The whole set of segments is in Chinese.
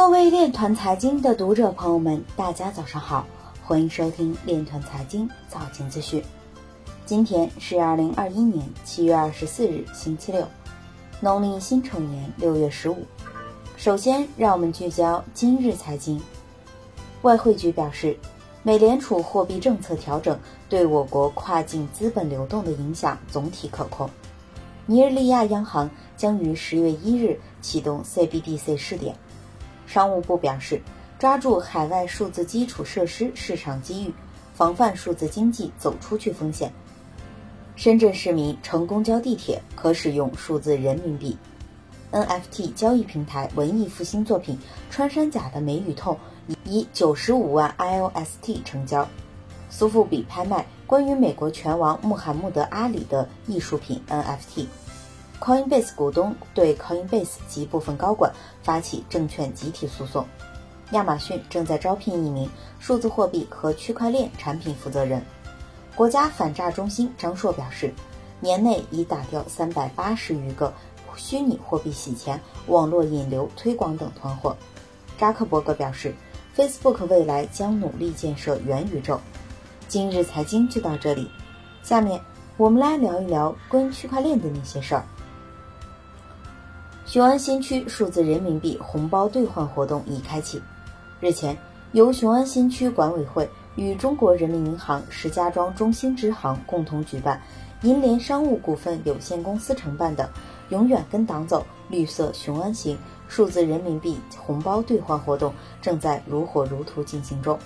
各位链团财经的读者朋友们，大家早上好，欢迎收听链团财经早间资讯。今天是二零二一年七月二十四日，星期六，农历辛丑年六月十五。首先，让我们聚焦今日财经。外汇局表示，美联储货币政策调整对我国跨境资本流动的影响总体可控。尼日利亚央行将于十月一日启动 CBDC 试点。商务部表示，抓住海外数字基础设施市场机遇，防范数字经济走出去风险。深圳市民乘公交、地铁可使用数字人民币。NFT 交易平台文艺复兴作品《穿山甲的梅雨痛》以九十五万 IOST 成交。苏富比拍卖关于美国拳王穆罕默德·阿里的艺术品 NFT。Coinbase 股东对 Coinbase 及部分高管发起证券集体诉讼。亚马逊正在招聘一名数字货币和区块链产品负责人。国家反诈中心张硕表示，年内已打掉三百八十余个虚拟货币洗钱、网络引流推广等团伙。扎克伯格表示，Facebook 未来将努力建设元宇宙。今日财经就到这里，下面我们来聊一聊关于区块链的那些事儿。雄安新区数字人民币红包兑换活动已开启。日前，由雄安新区管委会与中国人民银行、石家庄中心支行共同举办，银联商务股份有限公司承办的“永远跟党走，绿色雄安行”数字人民币红包兑换活动正在如火如荼进行中。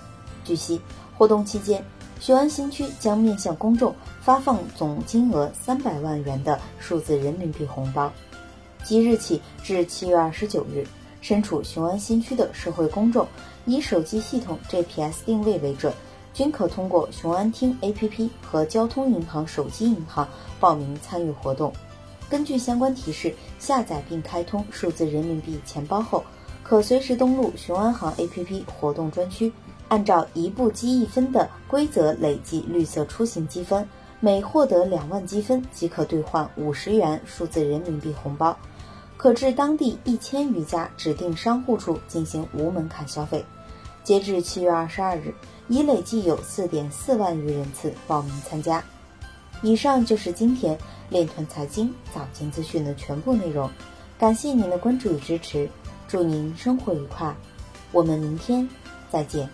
据悉，活动期间，雄安新区将面向公众发放总金额三百万元的数字人民币红包。即日起至七月二十九日，身处雄安新区的社会公众，以手机系统 GPS 定位为准，均可通过雄安厅 APP 和交通银行手机银行报名参与活动。根据相关提示，下载并开通数字人民币钱包后，可随时登录雄安行 APP 活动专区，按照一步积一分的规则累计绿色出行积分，每获得两万积分即可兑换五十元数字人民币红包。可至当地一千余家指定商户处进行无门槛消费。截至七月二十二日，已累计有四点四万余人次报名参加。以上就是今天链团财经早间资讯的全部内容，感谢您的关注与支持，祝您生活愉快，我们明天再见。